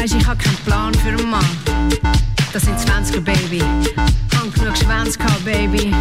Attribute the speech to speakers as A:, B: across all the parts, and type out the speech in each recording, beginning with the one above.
A: weisst, ich hab keinen Plan für einen Mann. Das sind 20er, Baby. Hab genug Schwänze gehabt, Baby.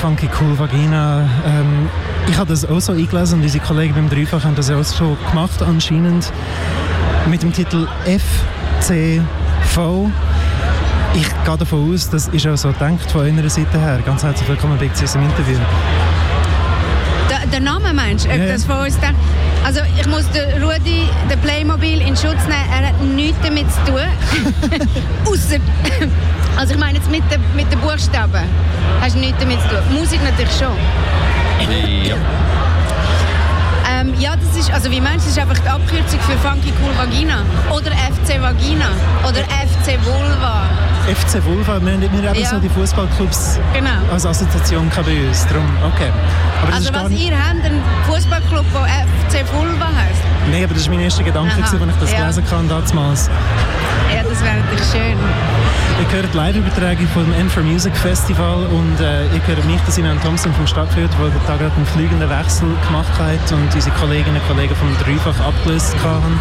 B: Funky Cool Vagina. Ähm, ich habe das auch so eingelesen und unsere Kollegen beim Dreifach haben das auch schon gemacht anscheinend. Mit dem Titel FCV. Ich gehe davon aus, das ist auch so gedacht von eurer Seite her. Ganz herzlich willkommen Sis im Interview.
A: Der, der Name meinst du?
B: Ja.
A: das von uns denkt? Also ich muss den Rudi, den Playmobil in Schutz nehmen. Er hat nichts damit zu tun. Ausser... Also ich meine jetzt mit den, mit den Buchstaben. Hast du nichts damit zu tun. Musik natürlich schon.
C: Ja.
A: Ähm, ja, das ist... Also wie meinst du, das ist einfach die Abkürzung für Funky Cool Vagina. Oder FC Vagina. Oder FC Vulva.
B: FC Vulva, wir, wir haben
A: Ja.
B: so die Fußballclubs
A: Genau.
B: als Assoziation bei uns. Darum, okay. Aber
A: Also was
B: nicht,
A: ihr habt, ein Fußballclub, der FC Vulva heisst.
B: Nein, aber das war mein erster Gedanke,
A: Aha,
B: als ich das
A: ja.
B: gelesen kann damals.
A: Ja, das wäre natürlich schön.
B: Ihr hört Live-Übertragung vom N for Music Festival und äh, ihr hört mich, der Simon Thompson vom Stadtfeld, der da gerade einen fliegenden Wechsel gemacht hat und unsere Kolleginnen und Kollegen vom Dreifach abgelöst haben.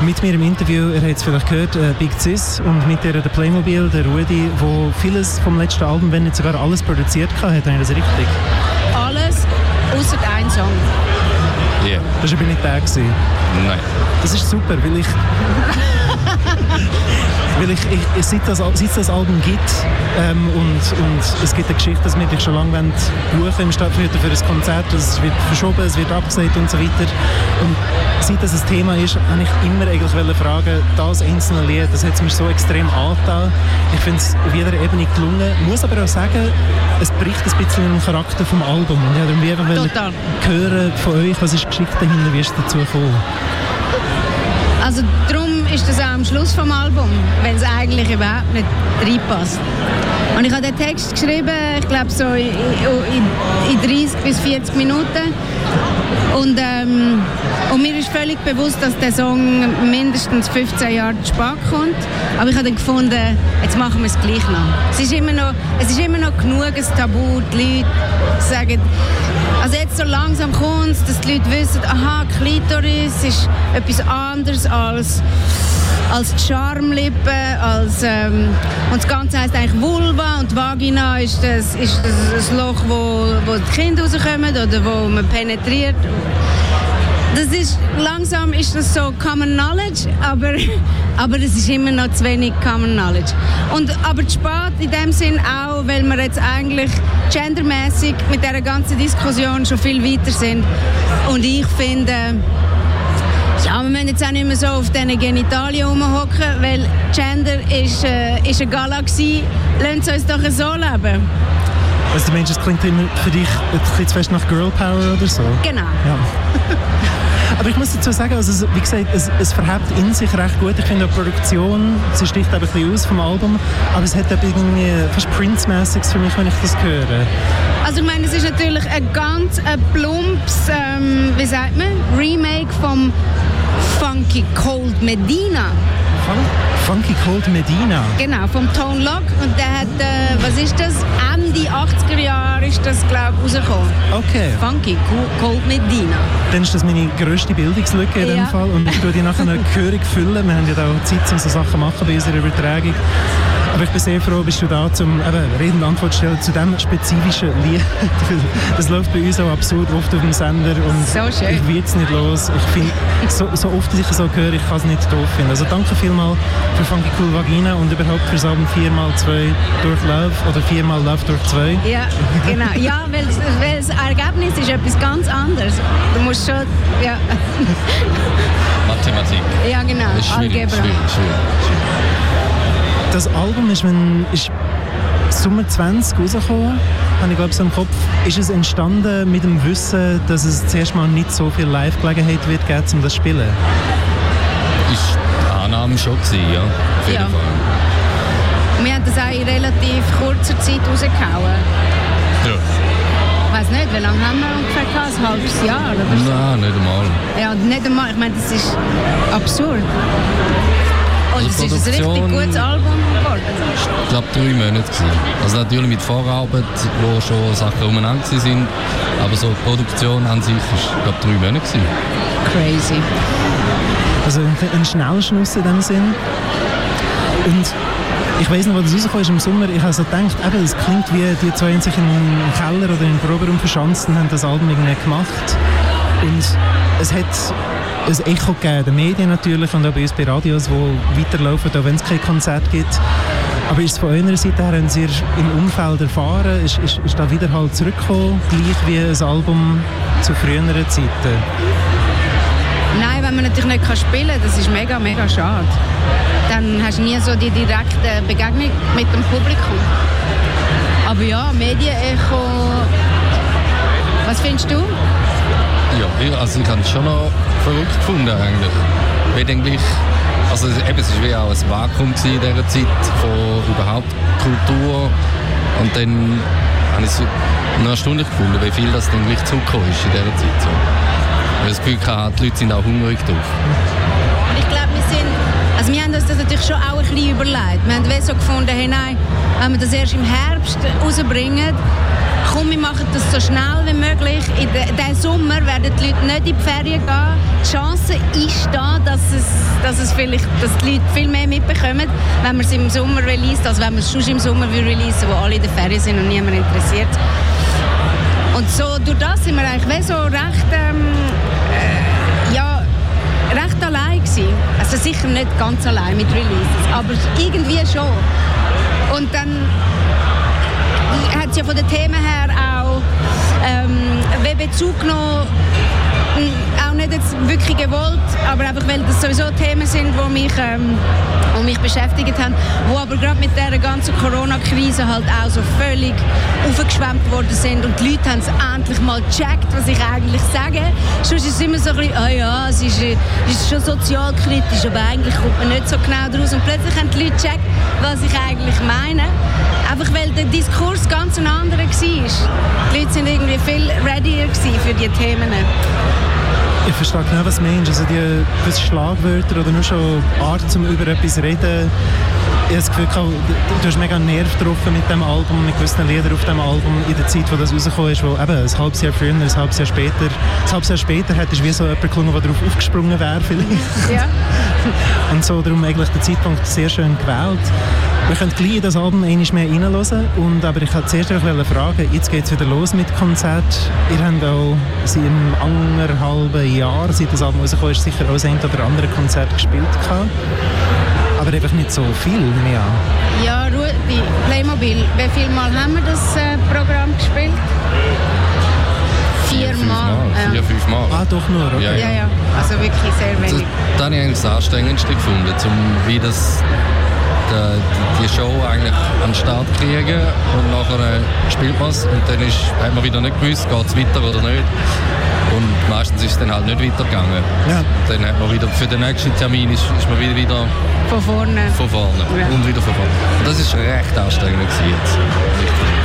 B: Mit mir im Interview, ihr habt es vielleicht gehört, äh, Big Cis und mit ihr der Playmobil, der Rudi, wo vieles vom letzten Album, wenn nicht sogar alles produziert hat, hat. Habe ich das richtig?
A: Alles außer ein Song.
C: Ja.
B: Das war aber nicht der. Gewesen.
C: Nein.
B: Das ist super, weil ich. weil ich, ich, ich seit, das, Al- seit es das Album gibt ähm, und, und es gibt eine Geschichte, dass wir dich schon lange buchen im Stadttheater für ein Konzert, es wird verschoben, es wird abgesagt und so weiter. Und seit das ein Thema ist, habe ich immer eigentlich fragen, das einzelne Lied, das hat es mir so extrem angetan. Ich finde es auf jeder Ebene gelungen, muss aber auch sagen, es bricht ein bisschen im Charakter vom Album. Und ich wollte einfach wollen
A: Total.
B: hören von euch, was ist die Geschichte dahinter, wie ist dazu gekommen?
A: Also darum ist das auch am Schluss vom Album, wenn es eigentlich überhaupt nicht reinpasst. Und ich habe den Text geschrieben, ich glaube so in, in, in 30 bis 40 Minuten. Und, ähm, und mir ist völlig bewusst, dass der Song mindestens 15 Jahre zu spät kommt. Aber ich habe dann gefunden, jetzt machen wir es gleich noch. Es ist immer noch, es ist immer noch genug ein Tabu. Die Leute sagen, also jetzt so langsam kommt es, dass die Leute wissen, aha, Klitoris ist etwas anderes als als die Schamlippe, als ähm, und das Ganze heißt eigentlich Vulva und Vagina ist das ist das ein Loch, wo, wo die Kinder rauskommen oder wo man penetriert. Das ist langsam ist das so Common Knowledge, aber aber es ist immer noch zu wenig Common Knowledge. Und aber zu spät in dem Sinn auch, weil wir jetzt eigentlich gendermäßig mit der ganzen Diskussion schon viel weiter sind. Und ich finde ja, wir müssen jetzt auch nicht mehr so auf diesen Genitalien rumhocken, weil Gender ist, äh, ist eine Galaxie. Lasst uns doch so leben.
B: Also du meinst, es klingt immer für dich ein bisschen zu fest nach Girl Power oder so?
A: Genau.
B: Ja. Aber ich muss dazu sagen, also es, wie gesagt, es, es verhebt in sich recht gut. Ich finde die Produktion, sie sticht ein bisschen aus vom Album, aber es hat irgendwie fast Prince-mäßiges für mich, wenn ich das höre.
A: Also ich meine, es ist natürlich ein ganz ein plumpes, ähm, wie sagt man, Remake vom Funky Cold Medina.
B: Fun Funky Cold Medina.
A: Genau, vom Tone Lock. Und der hat, äh, was ist das? Ende 80er Jahre ist das, glaube ich, rausgekommen.
B: Okay,
A: Funky Cold Medina.
B: dann ist das meine grösste Bildungslücke in
A: Ja.
B: dem Fall und ich tue die nachher gehörig füllen. Wir haben ja auch Zeit, um so Sachen zu machen bei unserer Übertragung. Aber ich bin sehr froh, bist du da, um eben Rede und Antwort zu stellen zu diesem spezifischen Lied. Das läuft bei uns auch absurd oft auf dem Sender und
A: So schön.
B: ich werde es nicht los. Ich finde, so, so oft ich es so höre, ich kann es nicht doof finden. Also danke vielmals für Funky Cool Vagina und überhaupt fürs Album 4x2 durch Love oder 4x Love durch 2.
A: Ja, genau. Ja, weil, weil das Ergebnis ist etwas ganz anderes. Du musst schon, ja,
C: Mathematik.
A: ja genau,
C: Das ist schwierig,
A: Algebra.
C: schwierig, schwierig.
B: Das Album ist, wenn, ist Sommer 20 rausgekommen, habe ich glaube so im Kopf. Ist es entstanden mit dem Wissen, dass es zuerst mal nicht so viel Live-Gelegenheit wird geben, um das zu spielen?
C: Ist die Annahme schon gewesen, ja. Auf jeden
A: Ja.
C: Fall.
A: Wir haben das auch in relativ kurzer Zeit rausgehauen.
C: Ja.
A: Ich weiß nicht, wie lange haben wir ungefähr gehabt? Ein halbes Jahr oder so?
C: Nein, nicht einmal.
A: Ja, nicht einmal. Ich meine, das ist absurd. Und es ist ein richtig
C: Produktion-
A: gutes Album geworden.
C: Ich glaube, drei Monate. Gewesen. Also natürlich mit Vorarbeit, wo schon Sachen umeinander sind. Aber so die Produktion an sich ist, glaube drei Monate. Gewesen.
A: Crazy.
B: Also ein, ein Schnellschnuss in dem Sinn. Und ich weiß noch, wo das rausgekommen ist im Sommer, ich habe so gedacht, eben, es klingt wie die zwei haben sich in einem Keller oder in einem Proberaum verschanzt und haben das Album irgendwie gemacht. Und es hat ein Echo gegeben, den Medien natürlich und auch bei uns bei Radios, die weiterlaufen, auch wenn es kein Konzert gibt. Aber ist es von eurer Seite her, haben Sie im Umfeld erfahren, ist, ist, ist da wieder halt zurückgekommen, gleich wie ein Album zu früheren Zeiten?
A: Nein, wenn man natürlich nicht spielen kann, das ist mega, mega schade. Dann hast du nie so die direkte Begegnung mit dem Publikum. Aber ja, Medienecho. Was findest du?
C: Ja, ich, also ich habe es schon noch verrückt gefunden eigentlich. Weil eigentlich, also eben, es war wie auch ein Vakuum in dieser Zeit von überhaupt Kultur. Und dann habe ich es noch erstaunlich gefunden, wie viel das dann gleich zurückgekommen ist in dieser Zeit. So. Ich das Gefühl hatte, die Leute sind auch hungrig drauf.
A: Wir. Also wir haben uns das natürlich schon auch ein bisschen überlegt. Wir haben so gefunden, hey, nein, wenn wir das erst im Herbst rausbringen, komm, wir machen das so schnell möglich. In diesen Sommer werden die Leute nicht in die Ferien gehen. Die Chance ist da, dass es, dass es vielleicht, dass die Leute viel mehr mitbekommen, wenn man es im Sommer release, als wenn man es schon im Sommer will releasen, wo alle in der Ferien sind und niemand interessiert. Und so, durch das sind wir eigentlich so recht, ähm, äh, ja, recht allein gewesen. Also sicher nicht ganz allein mit Releases, aber irgendwie schon. Und dann hat es ja von den Themen her ähm, wie Nicht jetzt wirklich gewollt, aber einfach weil das sowieso Themen sind, die mich, ähm, mich beschäftigt haben, wo aber gerade mit der ganzen Corona-Krise halt auch so völlig aufgeschwemmt worden sind und die Leute haben es endlich mal gecheckt, was ich eigentlich sage. Sonst ist es immer so ein bisschen, ah ja, es ist, ist schon sozialkritisch, aber eigentlich kommt man nicht so genau daraus und plötzlich haben die Leute gecheckt, was ich eigentlich meine. Einfach weil der Diskurs ganz ein anderer war. Die Leute sind irgendwie viel readier für die Themen.
B: Ich verstehe genau, was du meinst. Also die gewisse Schlagwörter oder nur schon Art, um über etwas zu reden. Ich habe das Gefühl, du hast mega Nerv getroffen mit dem Album, mit gewissen Liedern auf dem Album in der Zeit, wo das rausgekommen ist, wo eben ein halbes Jahr früher, ein halbes Jahr später, ein halbes Jahr später hättest du wie so jemand geklungen, der darauf aufgesprungen wäre vielleicht.
A: Ja.
B: Und so darum eigentlich der Zeitpunkt sehr schön gewählt. Wir können gleich in das Album einmal mehr reinhören. Und, aber ich wollte zuerst fragen, jetzt geht es wieder los mit Konzert. Ihr habt auch seit einem anderthalben Jahr, seit das Album rausgekommen ist, sicher auch das ein oder andere Konzert gespielt gehabt. Aber einfach nicht so viel, nehme ich an.
A: Ja, Rudi, Playmobil, wie viel Mal haben wir das äh, Programm gespielt?
C: Vier, fünf Mal.
A: Ja.
C: Vier, fünf Mal.
B: Ah, doch nur, okay.
C: Ja,
A: ja, ja, also wirklich sehr
C: Das,
A: wenig.
C: das habe ich eigentlich das Anstrengendste gefunden, um wie das der, die, die Show eigentlich an den Start kriegen und nachher äh, spielt man es und dann ist, hat man wieder nicht gewusst, geht es weiter oder nicht. Und meistens ist es dann halt nicht weitergegangen.
B: Ja.
C: Dann hat man wieder, für den nächsten Termin ist, ist man wieder, wieder
A: Von vorne.
C: von vorne
A: Ja.
C: und wieder von vorne. Und das ist recht anstrengend gewesen jetzt.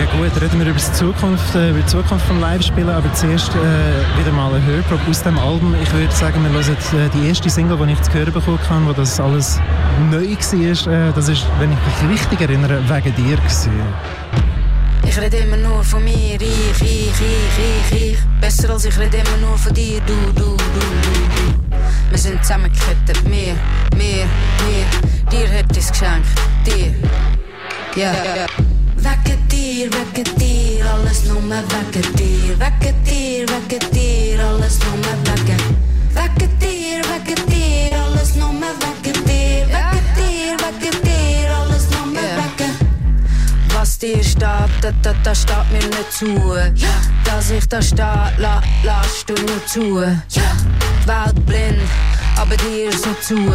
B: Ja gut, reden wir über die Zukunft, äh, über die Zukunft vom Live-Spielen, aber zuerst äh, wieder mal ein Hörprobe aus dem Album. Ich würde sagen, wir hören äh, die erste Single, die ich zu hören bekommen habe, wo das alles neu war. Äh, das ist, wenn ich mich richtig erinnere, «Wegen dir» gewesen.
D: Ich rede immer nur von mir, ich, ich, ich, ich, ich. Besser als ich rede immer nur von dir, du, du, du, du. Wir sind zusammengekettet, mir, mir, mir. Dir hat es geschenkt, dir. Ja. Wegen wegen dir, alles dir. Wegen dir, wegen dir, alles wegen. Wegen dir, wegen dir, alles dir. Wegen dir, wegen dir, alles nur wegen. Was dir steht, das, das, das steht mir nicht zu. Dass ich da stehe, la, lass du nur zu. Die Welt blind, aber dir so zu.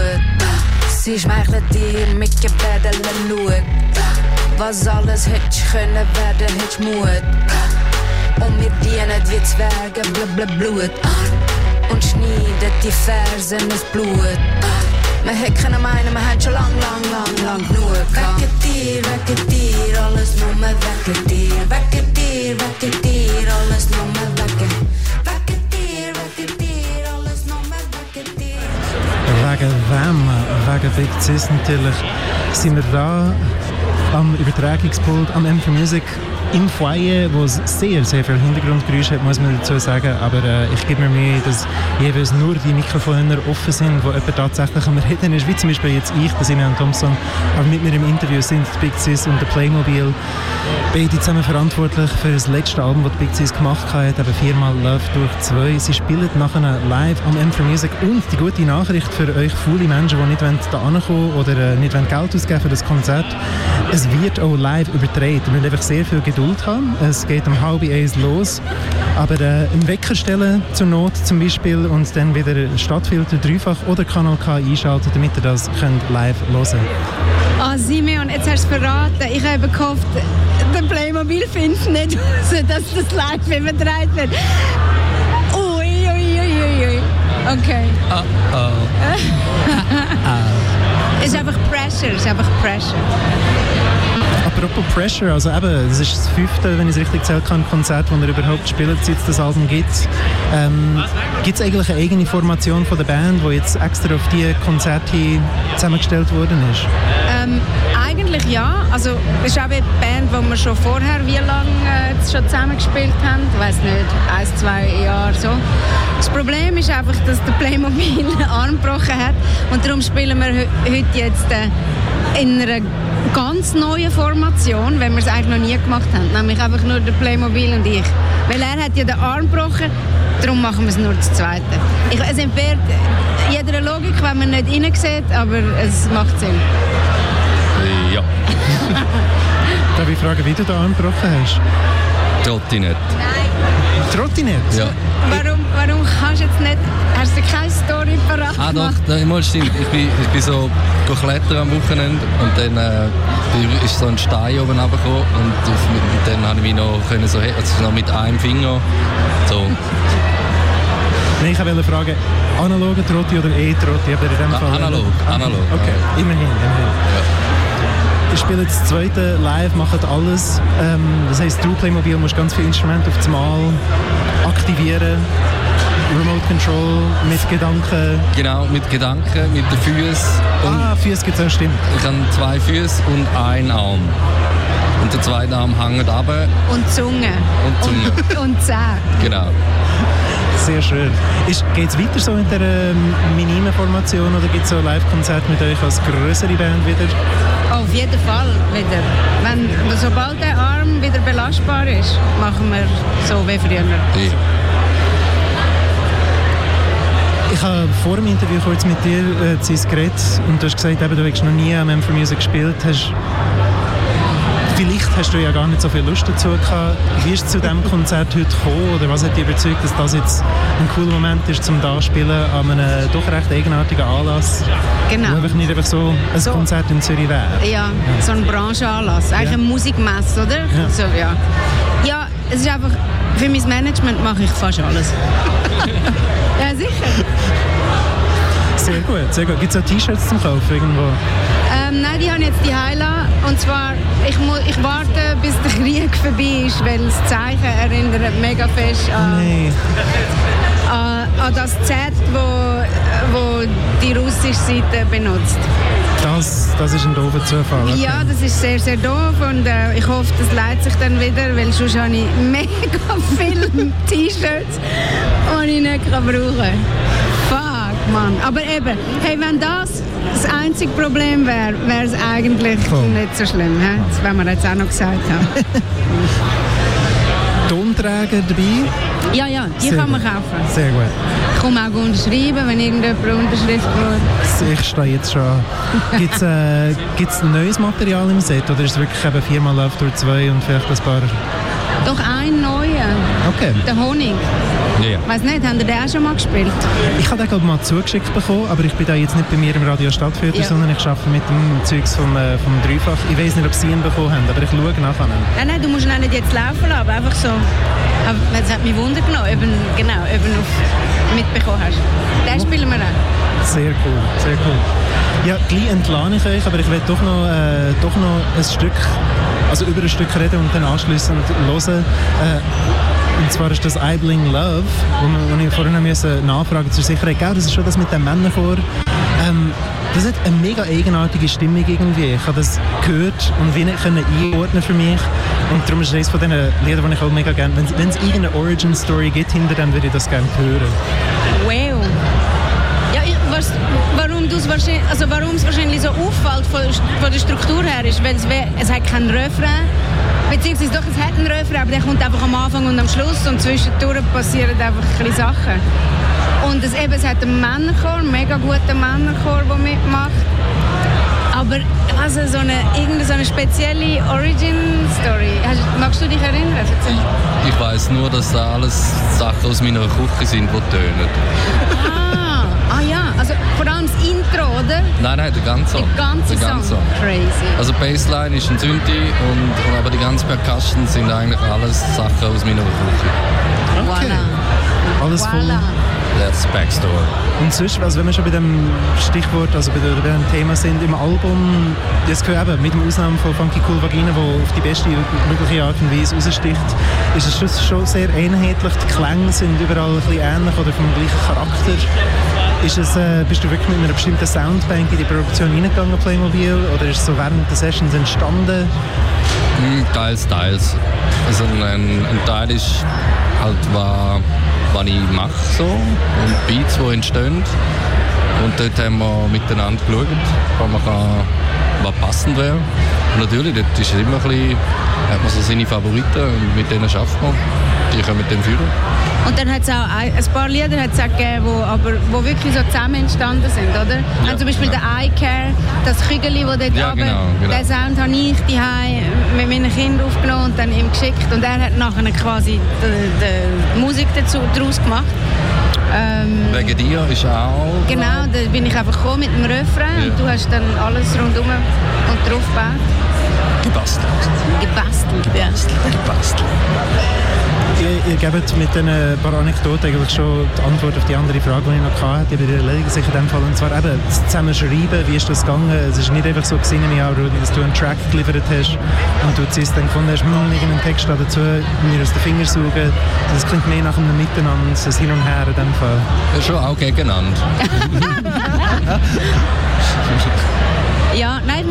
D: Sie schmeichelt dir mit Gebeten schauen. Was alles hättest können werden, hättest Mut. Und wir dienen wie Zwerge, blub, blub, Blut. Und schneiden die Fersen ins Blut. Man hätte können meinen, man hat schon lang, lang, lang, lang genug gehabt. Wegen dir, wegen dir, alles nur wegen dir. Wegen dir, wegen dir, alles nur Wegen dir, wegen dir, alles nur wegen dir.
B: Wegen wem? Wegen Sis natürlich. Sind wir da am Übertragungspult, am M4 Music im Foyer, wo es sehr, sehr viel Hintergrundgeräusche hat, muss man dazu sagen. Aber äh, ich gebe mir Mühe, dass jeweils nur die Mikrofone offen sind, wo jemand tatsächlich am Reden ist. Wie zum Beispiel jetzt ich, der Simeon Thompson. Aber mit mir im Interview sind die Big Sis und der Playmobil. Beide zusammen verantwortlich für das letzte Album, das die Big Sis gemacht hat, eben viermal Love durch zwei. Sie spielen nachher live am M4 Music. Und die gute Nachricht für euch faule Menschen, die nicht da ankommen oder äh, nicht Geld ausgeben für das Konzert. Es wird auch live übertragen. Wir müssen einfach sehr viel Geduld Geduld haben. Es geht um halb eins los. Aber äh, im Wecker stellen zur Not zum Beispiel und dann wieder Stadtfilter dreifach oder Kanal K einschalten, damit ihr das könnt live hören
A: Ah, oh, Simeon, jetzt hast du es verraten. Ich habe gehofft, der Playmobil findet nicht raus, dass das live übertragen wird. Ui, ui, ui, ui. Okay.
C: Oh, oh.
A: Es ist einfach Pressure, es ist einfach Pressure.
B: Apropos Pressure, also eben, das ist das fünfte, wenn ich es richtig zählen kann, Konzert, das er überhaupt spielt, seit es das Album gibt. Ähm, gibt es eigentlich eine eigene Formation von der Band, die jetzt extra auf diese Konzerte zusammengestellt worden ist?
A: Ähm, eigentlich ja. Also, das ist auch eine Band, die wir schon vorher, wie lange äh, schon zusammengespielt haben. Ich weiß nicht, ein, zwei Jahre so. Das Problem ist einfach, dass der Playmobil einen Arm gebrochen hat und darum spielen wir heute jetzt äh, in einer ganz neue Formation, wenn wir es eigentlich noch nie gemacht haben. Nämlich einfach nur der Playmobil und ich. Weil er hat ja den Arm gebrochen, darum machen wir es nur das Zweite. Ich, es entbehrt jeder Logik, wenn man nicht reinsieht, aber es macht Sinn.
C: Ja.
B: Darf ich fragen, wie du den Arm gebrochen hast?
C: Trottinett.
A: Nein.
B: Trottinett?
C: Ja.
A: Warum, warum kannst du jetzt nicht, hast du keine Story parat
C: Ah doch, da, stimmt. Ich bin, ich bin so klettern am Wochenende und dann äh, ist so ein Stein oben runtergekommen und, und dann habe ich mich noch, können so, also noch mit einem Finger so
B: Nein, ich wollte fragen, analoge Trotti oder E-Trotti? Aber in dem
C: Fall... Analog, analog.
B: Okay, ja. immerhin, immerhin. Ja. Ihr spielt das zweite live, macht alles. Ähm, das heisst, du Playmobil musst ganz viele Instrumente auf das Mal aktivieren. Remote Control mit Gedanken.
C: Genau, mit Gedanken, mit den Füßen.
B: Ah, Füße gibt es auch, stimmt.
C: Ich habe zwei Füße und einen Arm. Und der zweite Arm hängt runter.
A: Und Zunge.
C: Und Zunge.
A: Und, und Zähne.
C: Genau.
B: Sehr schön. Geht es weiter so in der ähm, minimen Formation oder gibt es so Live-Konzerte mit euch als größere Band wieder?
A: Auf jeden Fall wieder. Wenn, sobald der Arm wieder belastbar ist, machen wir so wie früher.
C: Ja.
B: Habe vor dem Interview kurz mit dir äh, geredet und du hast gesagt, eben, du hast noch nie am M4 Music gespielt. Hast Vielleicht hast du ja gar nicht so viel Lust dazu gehabt. Wie ist es zu diesem Konzert heute gekommen? Oder was hat dich überzeugt, dass das jetzt ein cooler Moment ist zum Darspielen an einem doch recht eigenartigen Anlass?
A: Genau.
B: Wo einfach nicht einfach so ein so, Konzert in Zürich wäre.
A: Ja, ja, so ein Branchenanlass. Eigentlich ja. eine Musikmesse, oder? Ja. So, ja. ja, es ist einfach, für mein Management mache ich fast alles. ja, sicher.
B: Sehr gut, sehr gut. Gibt es auch T-Shirts zum Kaufen irgendwo?
A: Ähm, nein, die haben jetzt die Heila. Und zwar, ich, muss, ich warte, bis der Krieg vorbei ist, weil das Zeichen erinnert mega fest an,
B: nee.
A: an, an das Z, wo, wo die russische Seite benutzt.
B: Das, das ist ein doofer Zufall. Okay.
A: Ja, das ist sehr, sehr doof und äh, ich hoffe, das leitet sich dann wieder, weil sonst habe ich mega viele T-Shirts, die ich nicht brauchen kann. Fuck, Mann. Aber eben, hey, wenn das das einzige Problem wäre, wäre es eigentlich cool. nicht so schlimm. He? Das werden wir jetzt auch noch gesagt haben.
B: Tonträger dabei?
A: Ja, ja, die Sehr kann man kaufen.
B: Sehr gut.
A: Ich komme auch unterschreiben, wenn irgendjemand Unterschrift will.
B: Ich stehe jetzt schon. Gibt es äh, neues Material im Set oder ist es wirklich eben viermal Love Tour 2 und vielleicht ein paar
A: doch ein neuer.
B: Okay.
A: Der Honig.
C: Ja, ja.
A: Weiß nicht, haben ihr den auch schon mal gespielt?
B: Ich habe den glaube mal zugeschickt bekommen, aber ich bin da jetzt nicht bei mir im Radio Stadtfilter, ja. sondern ich arbeite mit dem Zeugs vom, äh, vom Dreifach. Ich weiß nicht, ob sie ihn bekommen haben, aber ich schaue nachher.
A: Nein, nein, du musst ihn nicht jetzt laufen lassen, einfach so. Aber es hat mich Wunder genommen, ob, genau, du mitbekommen hast. Den spielen wir auch.
B: Sehr cool, sehr cool. Ja, gleich entlade ich euch, aber ich will doch noch, äh, doch noch ein Stück, also über ein Stück reden und dann anschließend hören. Äh, und zwar ist das I Bling Love, wo, wo ich vorhin müssen nachfragen zur Sicherheit. Gell, das ist schon das mit dem Männerchor. Ähm, das hat eine mega eigenartige Stimmung irgendwie. Ich habe das gehört und wie nicht können einordnen für mich. Und darum ist es eines von diesen Liedern, die ich auch mega gerne... Wenn es irgendeine Origin-Story gibt hinter dem, würde ich das gerne hören.
A: Wow. Es wahrscheinlich, also wahrscheinlich so auffällt von, von der Struktur her, ist, weil es, es hat keinen Refrain Beziehungsweise doch, es hat einen Refrain, aber der kommt einfach am Anfang und am Schluss und zwischendurch passieren einfach ein Sachen. Und es, eben, es hat einen Männerchor, einen mega guten Männerchor, der mitmacht. Aber also so eine, irgendeine so eine spezielle Origin-Story. Magst du dich erinnern?
C: Ich, ich weiß nur, dass da alles Sachen aus meiner Küche sind, die tönen.
A: Ah, ah ja, also vor allem das Intro, oder?
C: Nein, nein, der ganze Song.
A: Der ganze, der ganze Song. Song. Crazy.
C: Also Bassline ist ein Synthi, und, und, aber die ganzen Percussion sind eigentlich alles Sachen aus meiner Küche.
A: Okay.
B: Voilà. Alles voll. Voilà.
C: That's Backstory.
B: Und sonst, also wenn wir schon bei dem Stichwort, also bei dem Thema sind, im Album, das gehört eben, mit dem Ausnahme von Funky Cool Vagina, wo auf die beste mögliche Art und Weise raussticht, ist es schon sehr einheitlich. Die Klänge sind überall ein bisschen ähnlich oder vom gleichen Charakter. Ist es, äh, bist du wirklich mit einer bestimmten Soundbank in die Produktion reingegangen, Playmobil, oder ist es so während der Sessions entstanden?
C: Mm, teils, teils. Also ein, ein Teil ist halt war was ich mache so und Beats, die entstehen. Und dort haben wir miteinander geschaut, was, man kann, was passend wäre. Und natürlich, dort ist immer ein bisschen, hat man so seine Favoriten und mit denen schafft man. Die mit dem führen.
A: Und dann hat es auch ein, paar Lieder hat's auch gegeben, wo, aber, wo wirklich so zusammen entstanden sind, oder? Ja, also zum Beispiel ja. der I Care, das Kügeli, das dort
C: ja, genau, genau.
A: den Sound habe ich die mit meinen Kindern aufgenommen und dann ihm geschickt. Und er hat nachher quasi die, die Musik dazu, daraus gemacht.
C: Ähm, Wegen dir ist auch...
A: Genau, da bin ich einfach gekommen mit dem Refrain ja. und du hast dann alles rundum und drauf gebaut.
C: Gebastelt.
A: Gebastelt,
C: Gebastelt. Gebastelt
B: ihr, ihr gebt mit diesen paar Anekdoten eigentlich schon die Antwort auf die andere Frage, die ich noch hatte. Die erledigen sich in dem Fall. Und zwar eben das Zusammenschreiben, wie ist das gegangen? Es ist nicht einfach so gewesen, Rudi, dass du einen Track geliefert hast und du ziehst dann gefunden hast, hm, irgendeinen Text dazu, mir aus den Fingern suchen. Das klingt mehr nach einem Miteinander, ein Hin und Her in dem Fall.
C: Ja, schon auch gegeneinander.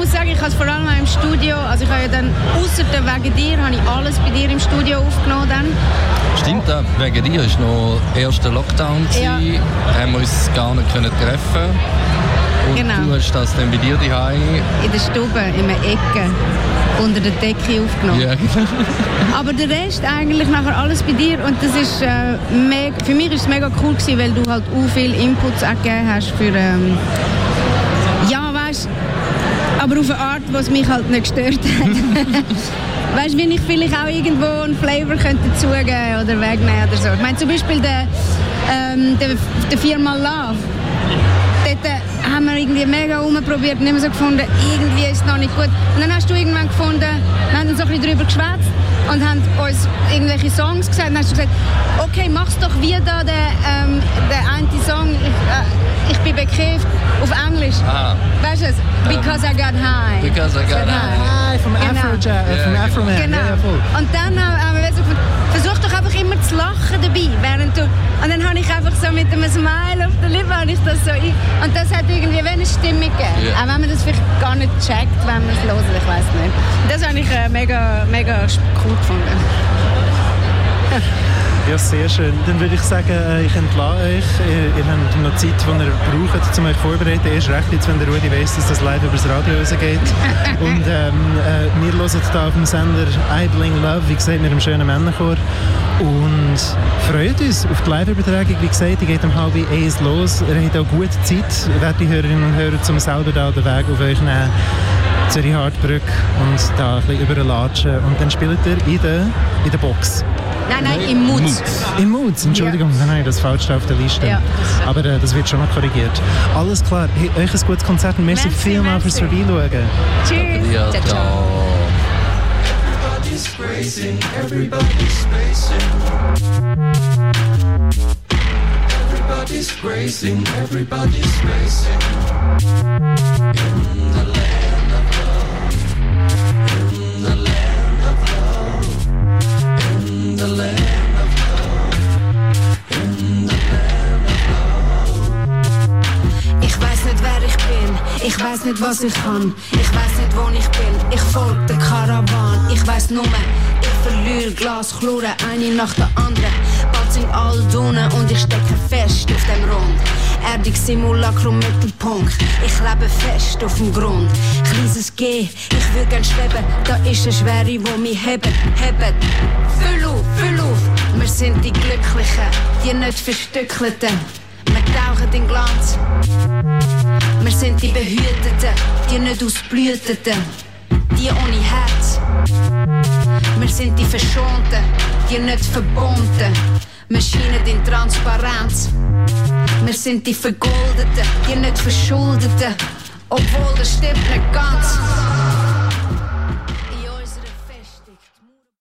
A: Ja, muss sagen, ich habe es vor allem im Studio, also ich habe ja dann, außer wegen dir, habe ich alles bei dir im Studio aufgenommen dann.
C: Stimmt, äh, wegen dir war noch der erste Lockdown, ja. haben wir uns gar nicht können treffen und genau. du hast das dann bei dir daheim
A: In der Stube, in einer Ecke, unter der Decke aufgenommen.
C: Ja, genau.
A: Aber der Rest eigentlich nachher alles bei dir und das ist äh, mega, für mich ist es mega cool gewesen, weil du halt auch viel Inputs auch gegeben hast für ähm, ja, weißt aber auf eine Art, was mich halt nicht gestört hat. weißt du, wenn ich vielleicht auch irgendwo einen Flavor könnte dazugeben oder wegnehmen oder so. Ich meine zum Beispiel der, ähm, der, der Firma Love. Dort äh, haben wir irgendwie mega rumprobiert und immer so gefunden, irgendwie ist es noch nicht gut. Und dann hast du irgendwann gefunden, wir haben dann so ein bisschen darüber geschwätzt und haben uns irgendwelche Songs gesagt. Und dann hast du gesagt, okay, mach's doch wie da der, ähm, der eine Song, ich, äh, ich bin bekräftigt, auf Englisch.
C: Aha.
A: Weißt du es? Because I got high.
C: Because I got high.
B: High vom genau. Afrojack, äh, vom Afroman.
A: Genau. Ja, voll. Und dann haben wir gesagt, versuch doch einfach immer zu lachen dabei, während du... Und dann habe ich einfach so mit einem Smile auf der Lippe ich das so ein, Und das hat irgendwie eine Stimmung gegeben. Yeah. Auch wenn man das vielleicht gar nicht checkt, wenn man es hört, ich weiß nicht. Das habe ich äh, mega, mega cool gefunden.
B: Ja, sehr schön. Dann würde ich sagen, äh, ich entlasse euch. Ihr, ihr habt noch Zeit, die ihr braucht, um euch vorzubereiten. Erst recht jetzt, wenn der Rudi weiss, dass das live über das Radio rausgeht. Und ähm, äh, wir hören hier auf dem Sender Idling Love, wie gesagt, mit einem schönen Männerchor. Und freut uns auf die Live-Übertragung. Wie gesagt, die geht um halb eins los. Ihr habt auch gute Zeit, werte Hörerinnen und Hörer, um selber da den Weg auf euch nehmen. Zürich Hartbrück und da ein bisschen überlatschen. Und dann spielt ihr in der, in der Box.
A: Nein, nein, im Mut.
B: Im Mut, Entschuldigung, ja. habe ich das falsch auf der Liste. Ja, Aber äh, das wird schon noch korrigiert. Alles klar, hey, euch ein gutes Konzert und merci, merci vielmals fürs Vorbeischauen.
A: Tschüss.
C: Ja, ciao. ciao. Everybody's racing, everybody's racing. Everybody's racing, everybody's racing. In the land
A: Ich weiß nicht, was ich kann. Ich weiß nicht, wo ich bin. Ich folge der Karawan. Ich weiß nur, ich verliere Glas, Chlore, eine nach der anderen. Bald sind alle Dunnen und ich stecke fest auf dem Rund. Erdig Simulacrum Mittelpunkt. Ich lebe fest auf dem Grund. Kleines G, ich will gern schweben. Da ist eine Schwere, wo mich hebt, hebt. Füll auf, füll auf. Wir sind die Glücklichen, die nicht Verstückelten. Wir tauchen in Glanz. Wir sind die Behüteten, die nicht ausblüteten. Die ohne Herz. Wir sind die Verschonten, die nicht verbunden. Wir scheinen in Transparenz. Wir sind die Vergoldeten, die nicht Verschuldeten. Obwohl das stimmt nicht ganz.